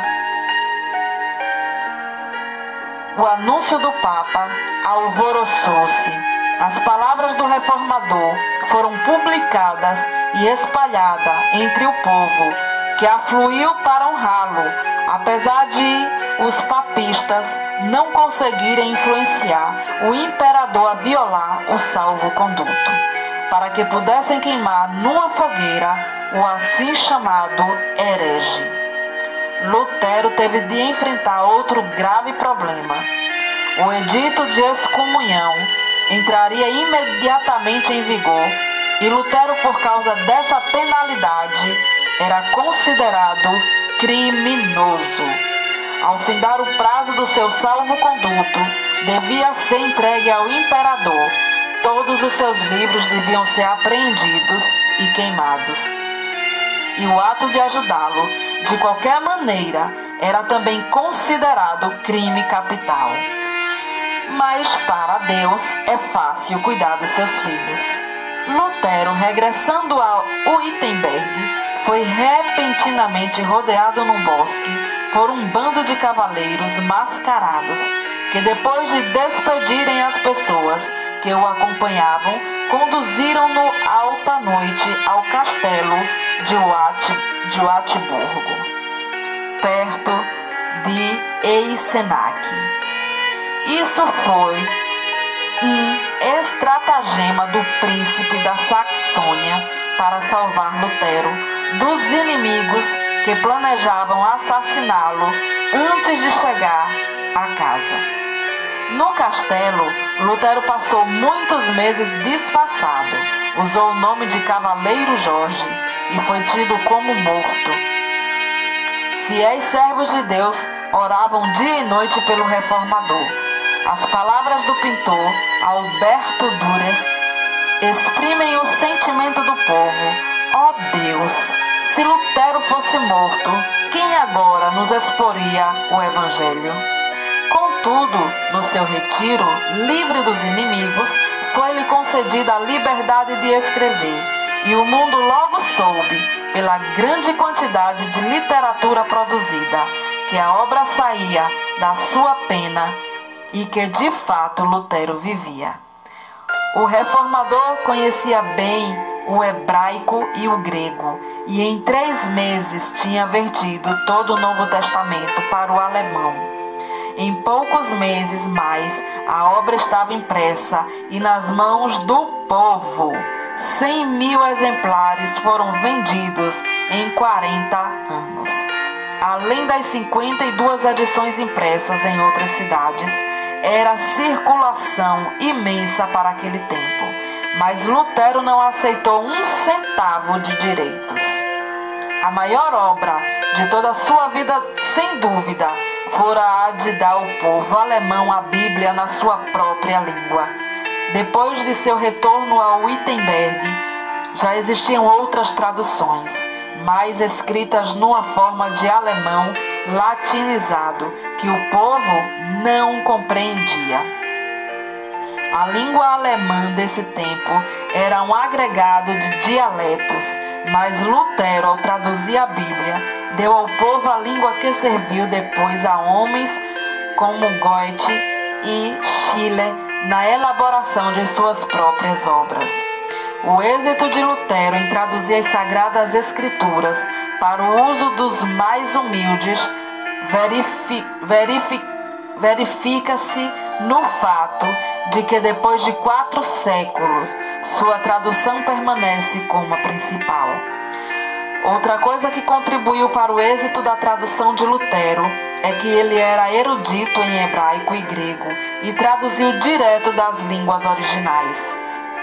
o anúncio do Papa alvoroçou-se. As palavras do reformador foram publicadas e espalhadas entre o povo, que afluiu para honrá-lo, apesar de os papistas não conseguirem influenciar o imperador a violar o salvo-conduto para que pudessem queimar numa fogueira o assim chamado herege. Lutero teve de enfrentar outro grave problema. O edito de excomunhão entraria imediatamente em vigor e Lutero, por causa dessa penalidade, era considerado criminoso. Ao findar o prazo do seu salvo-conduto, devia ser entregue ao imperador todos os seus livros deviam ser apreendidos e queimados. E o ato de ajudá-lo, de qualquer maneira, era também considerado crime capital. Mas para Deus é fácil cuidar dos seus filhos. Lutero, regressando a Wittenberg, foi repentinamente rodeado num bosque por um bando de cavaleiros mascarados que, depois de despedirem as pessoas que o acompanhavam, conduziram-no alta noite ao castelo de, Watt, de Watburgo, perto de Eisenach. Isso foi um estratagema do príncipe da Saxônia para salvar Lutero dos inimigos que planejavam assassiná-lo antes de chegar à casa. No castelo, Lutero passou muitos meses disfarçado. Usou o nome de Cavaleiro Jorge e foi tido como morto. Fiéis servos de Deus oravam dia e noite pelo reformador as palavras do pintor Alberto Dürer exprimem o sentimento do povo. Ó oh Deus, se Lutero fosse morto, quem agora nos exporia o Evangelho? Contudo, no seu retiro, livre dos inimigos, foi-lhe concedida a liberdade de escrever, e o mundo logo soube, pela grande quantidade de literatura produzida, que a obra saía da sua pena e que de fato Lutero vivia. O reformador conhecia bem o hebraico e o grego, e em três meses tinha vertido todo o Novo Testamento para o alemão. Em poucos meses mais, a obra estava impressa e nas mãos do povo. Cem mil exemplares foram vendidos em 40 anos. Além das 52 edições impressas em outras cidades, era circulação imensa para aquele tempo, mas Lutero não aceitou um centavo de direitos. A maior obra de toda a sua vida, sem dúvida, fora a de dar ao povo alemão a Bíblia na sua própria língua. Depois de seu retorno ao Wittenberg, já existiam outras traduções, mais escritas numa forma de alemão latinizado que o povo não compreendia. A língua alemã desse tempo era um agregado de dialetos, mas Lutero, ao traduzir a Bíblia, deu ao povo a língua que serviu depois a homens como Goethe e Schiller na elaboração de suas próprias obras. O êxito de Lutero em traduzir as Sagradas Escrituras para o uso dos mais humildes verifi, verifi, verifica-se no fato de que depois de quatro séculos sua tradução permanece como a principal. Outra coisa que contribuiu para o êxito da tradução de Lutero é que ele era erudito em hebraico e grego e traduziu direto das línguas originais.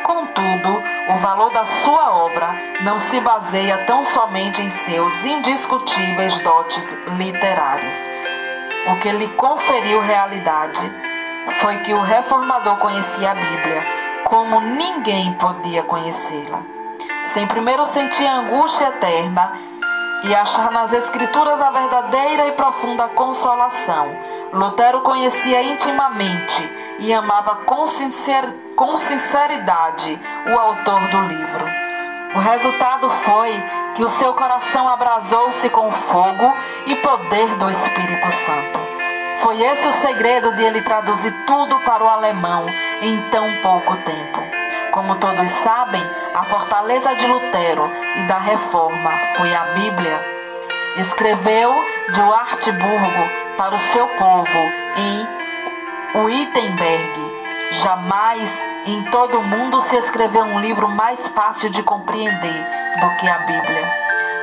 Contudo, o valor da sua obra não se baseia tão somente em seus indiscutíveis dotes literários. O que lhe conferiu realidade foi que o reformador conhecia a Bíblia como ninguém podia conhecê-la. Sem primeiro sentir a angústia eterna e achar nas Escrituras a verdadeira e profunda consolação. Lutero conhecia intimamente e amava com, sincer, com sinceridade o autor do livro. O resultado foi que o seu coração abrasou-se com fogo e poder do Espírito Santo. Foi esse o segredo de ele traduzir tudo para o alemão em tão pouco tempo. Como todos sabem, a fortaleza de Lutero e da reforma foi a Bíblia. Escreveu de Wartburgo para o seu povo em Wittenberg. Jamais em todo o mundo se escreveu um livro mais fácil de compreender do que a Bíblia.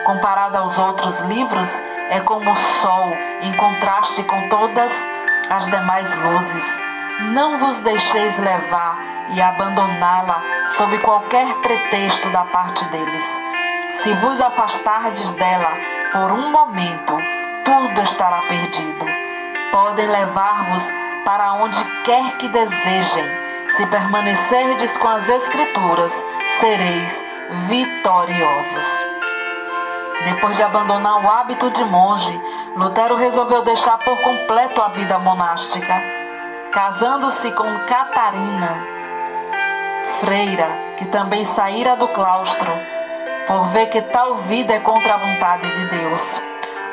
Comparado aos outros livros, é como o sol em contraste com todas as demais luzes. Não vos deixeis levar e abandoná-la sob qualquer pretexto da parte deles. Se vos afastardes dela por um momento, tudo estará perdido. Podem levar-vos para onde quer que desejem. Se permanecerdes com as Escrituras, sereis vitoriosos. Depois de abandonar o hábito de monge, Lutero resolveu deixar por completo a vida monástica, casando-se com Catarina, freira, que também saíra do claustro, por ver que tal vida é contra a vontade de Deus.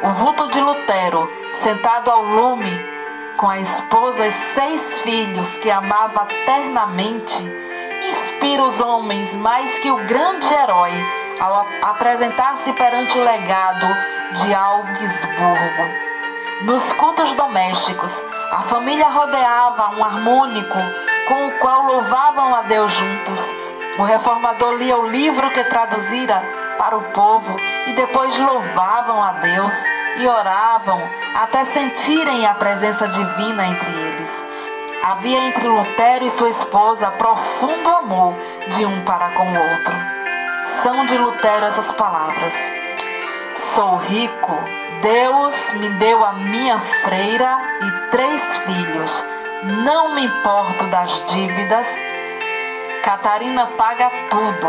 O vulto de Lutero, sentado ao lume, com a esposa e seis filhos que amava ternamente, inspira os homens mais que o grande herói ao apresentar-se perante o legado de Augsburgo. Nos cultos domésticos, a família rodeava um harmônico com o qual louvavam a Deus juntos. O reformador lia o livro que traduzira para o povo e depois louvavam a Deus e oravam até sentirem a presença divina entre eles. Havia entre Lutero e sua esposa profundo amor de um para com o outro. São de Lutero essas palavras: Sou rico, Deus me deu a minha freira e três filhos. Não me importo das dívidas. Catarina paga tudo.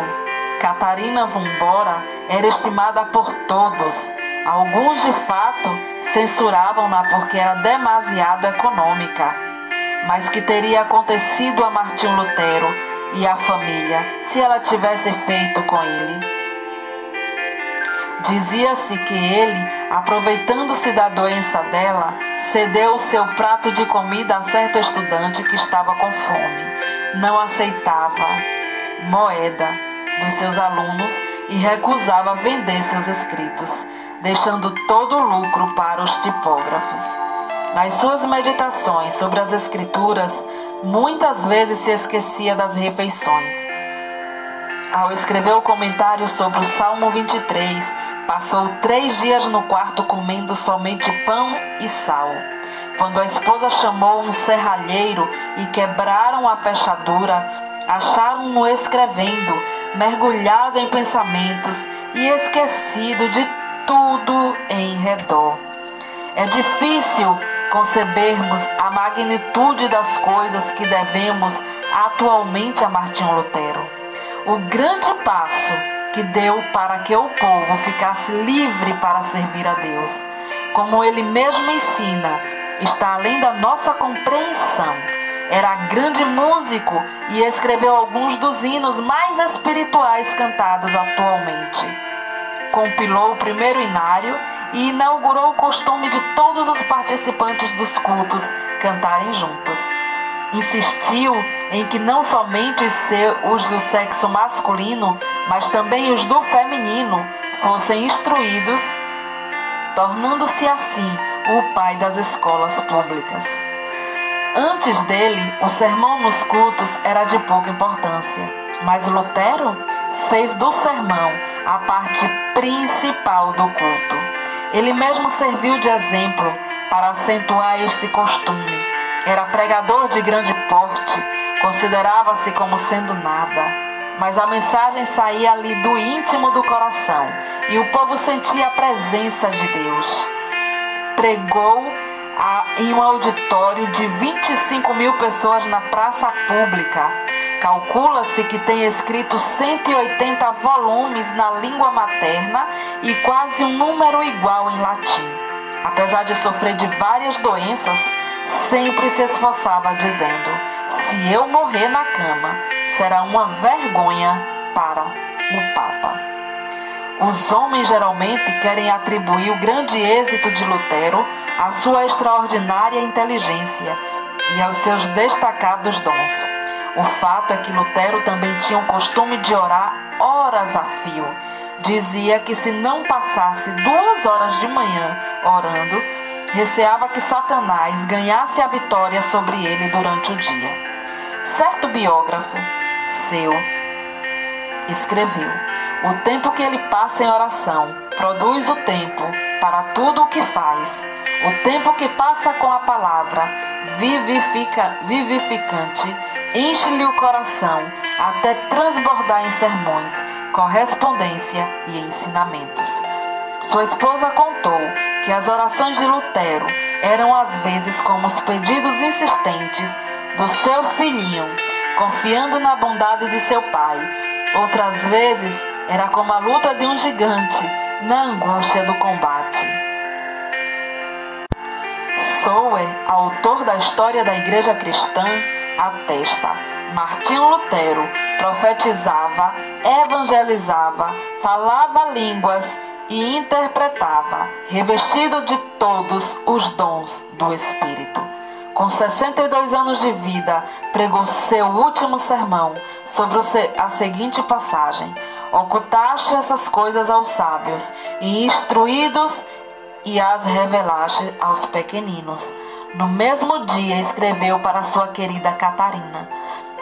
Catarina Vumbora era estimada por todos. Alguns, de fato, censuravam-na porque era demasiado econômica mas que teria acontecido a Martinho Lutero e à família se ela tivesse feito com ele. Dizia-se que ele, aproveitando-se da doença dela, cedeu o seu prato de comida a certo estudante que estava com fome. Não aceitava moeda dos seus alunos e recusava vender seus escritos, deixando todo o lucro para os tipógrafos. Nas suas meditações sobre as Escrituras, muitas vezes se esquecia das refeições. Ao escrever o comentário sobre o Salmo 23, passou três dias no quarto comendo somente pão e sal. Quando a esposa chamou um serralheiro e quebraram a fechadura, acharam-no escrevendo, mergulhado em pensamentos e esquecido de tudo em redor. É difícil concebermos a magnitude das coisas que devemos atualmente a Martinho Lutero. O grande passo que deu para que o povo ficasse livre para servir a Deus. Como ele mesmo ensina, está além da nossa compreensão. Era grande músico e escreveu alguns dos hinos mais espirituais cantados atualmente compilou o primeiro inário e inaugurou o costume de todos os participantes dos cultos cantarem juntos. Insistiu em que não somente os do sexo masculino, mas também os do feminino fossem instruídos, tornando-se assim o pai das escolas públicas. Antes dele, o sermão nos cultos era de pouca importância, mas Lutero fez do sermão a parte principal do culto. Ele mesmo serviu de exemplo para acentuar este costume. Era pregador de grande porte, considerava-se como sendo nada, mas a mensagem saía ali do íntimo do coração e o povo sentia a presença de Deus. Pregou em um auditório de 25 mil pessoas na praça pública. Calcula-se que tem escrito 180 volumes na língua materna e quase um número igual em latim. Apesar de sofrer de várias doenças, sempre se esforçava dizendo: Se eu morrer na cama, será uma vergonha para o Papa. Os homens geralmente querem atribuir o grande êxito de Lutero à sua extraordinária inteligência e aos seus destacados dons. O fato é que Lutero também tinha o costume de orar horas a fio. Dizia que se não passasse duas horas de manhã orando, receava que Satanás ganhasse a vitória sobre ele durante o dia. Certo biógrafo seu escreveu: O tempo que ele passa em oração produz o tempo para tudo o que faz. O tempo que passa com a palavra vivifica, vivificante enche-lhe o coração até transbordar em sermões, correspondência e ensinamentos. Sua esposa contou que as orações de Lutero eram às vezes como os pedidos insistentes do seu filhinho confiando na bondade de seu pai. Outras vezes era como a luta de um gigante na angústia do combate. Soe, autor da história da Igreja Cristã, atesta. Martinho Lutero profetizava, evangelizava, falava línguas e interpretava, revestido de todos os dons do Espírito. Com 62 anos de vida, pregou seu último sermão sobre a seguinte passagem: Ocultaste essas coisas aos sábios e instruídos e as revelaste aos pequeninos. No mesmo dia escreveu para sua querida Catarina: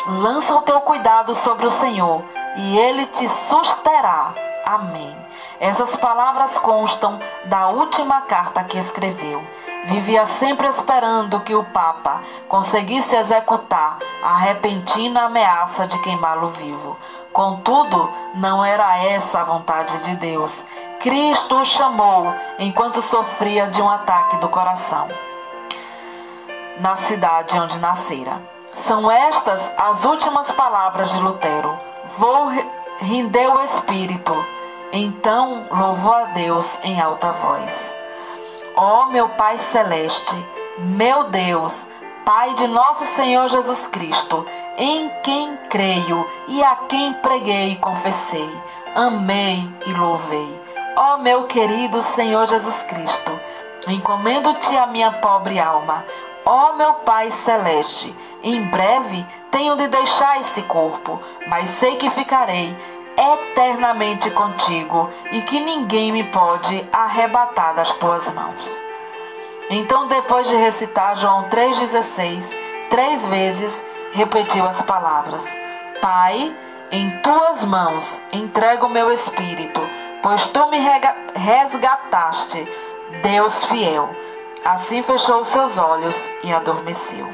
Lança o teu cuidado sobre o Senhor, e ele te susterá. Amém. Essas palavras constam da última carta que escreveu. Vivia sempre esperando que o Papa conseguisse executar a repentina ameaça de queimá-lo vivo. Contudo, não era essa a vontade de Deus. Cristo o chamou enquanto sofria de um ataque do coração na cidade onde nascera. São estas as últimas palavras de Lutero. Vou render o espírito então louvou a Deus em alta voz. Ó oh, meu Pai Celeste, meu Deus, Pai de nosso Senhor Jesus Cristo, em quem creio e a quem preguei e confessei, amei e louvei. Ó oh, meu querido Senhor Jesus Cristo, encomendo-te a minha pobre alma. Ó oh, meu Pai Celeste, em breve tenho de deixar esse corpo, mas sei que ficarei eternamente contigo e que ninguém me pode arrebatar das tuas mãos. Então, depois de recitar João 3,16, três vezes repetiu as palavras: Pai, em tuas mãos entrego o meu espírito, pois tu me resgataste, Deus fiel. Assim fechou seus olhos e adormeceu.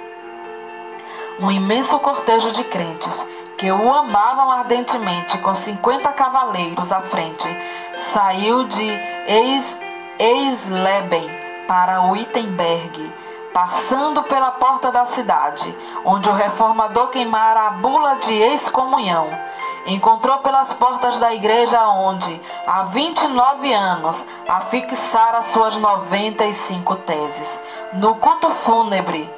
Um imenso cortejo de crentes que o amavam ardentemente, com cinquenta cavaleiros à frente, saiu de Eisleben para Wittenberg, passando pela porta da cidade, onde o reformador queimara a bula de excomunhão. Encontrou pelas portas da igreja onde, há 29 anos, afixara suas 95 teses. No culto fúnebre,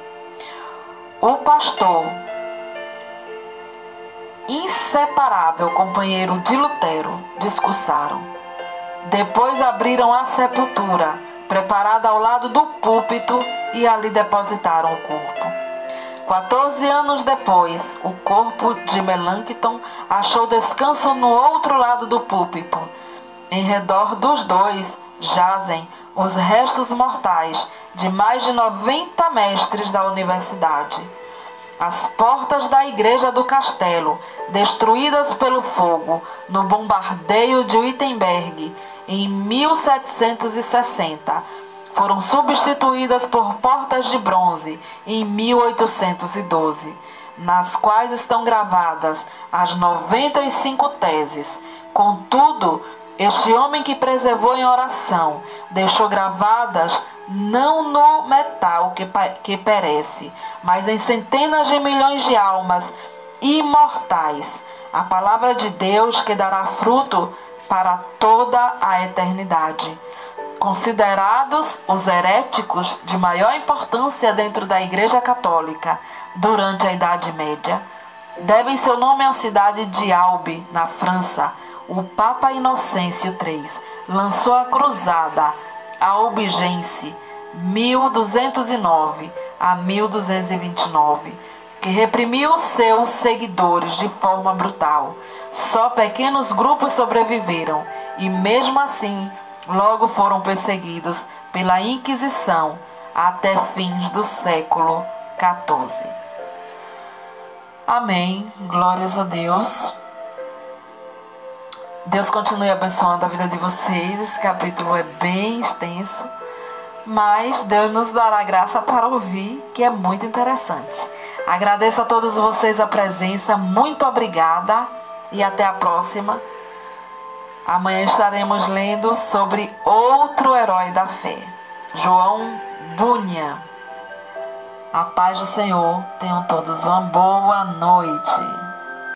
o pastor inseparável companheiro de Lutero, discursaram. Depois abriram a sepultura, preparada ao lado do púlpito, e ali depositaram o corpo. Quatorze anos depois, o corpo de Melanchthon achou descanso no outro lado do púlpito. Em redor dos dois jazem os restos mortais de mais de 90 mestres da universidade. As portas da igreja do castelo, destruídas pelo fogo no bombardeio de Wittenberg em 1760, foram substituídas por portas de bronze em 1812, nas quais estão gravadas as 95 teses. Contudo, este homem que preservou em oração deixou gravadas não no metal que, que perece, mas em centenas de milhões de almas imortais. A palavra de Deus que dará fruto para toda a eternidade. Considerados os heréticos de maior importância dentro da Igreja Católica durante a Idade Média, devem seu nome à cidade de Albi, na França. O Papa Inocêncio III lançou a cruzada Albigense 1209 a 1229, que reprimiu seus seguidores de forma brutal. Só pequenos grupos sobreviveram e, mesmo assim, logo foram perseguidos pela Inquisição até fins do século XIV. Amém. Glórias a Deus. Deus continue abençoando a vida de vocês. Esse capítulo é bem extenso, mas Deus nos dará graça para ouvir, que é muito interessante. Agradeço a todos vocês a presença, muito obrigada e até a próxima. Amanhã estaremos lendo sobre outro herói da fé, João Bunha. A paz do Senhor. Tenham todos uma boa noite.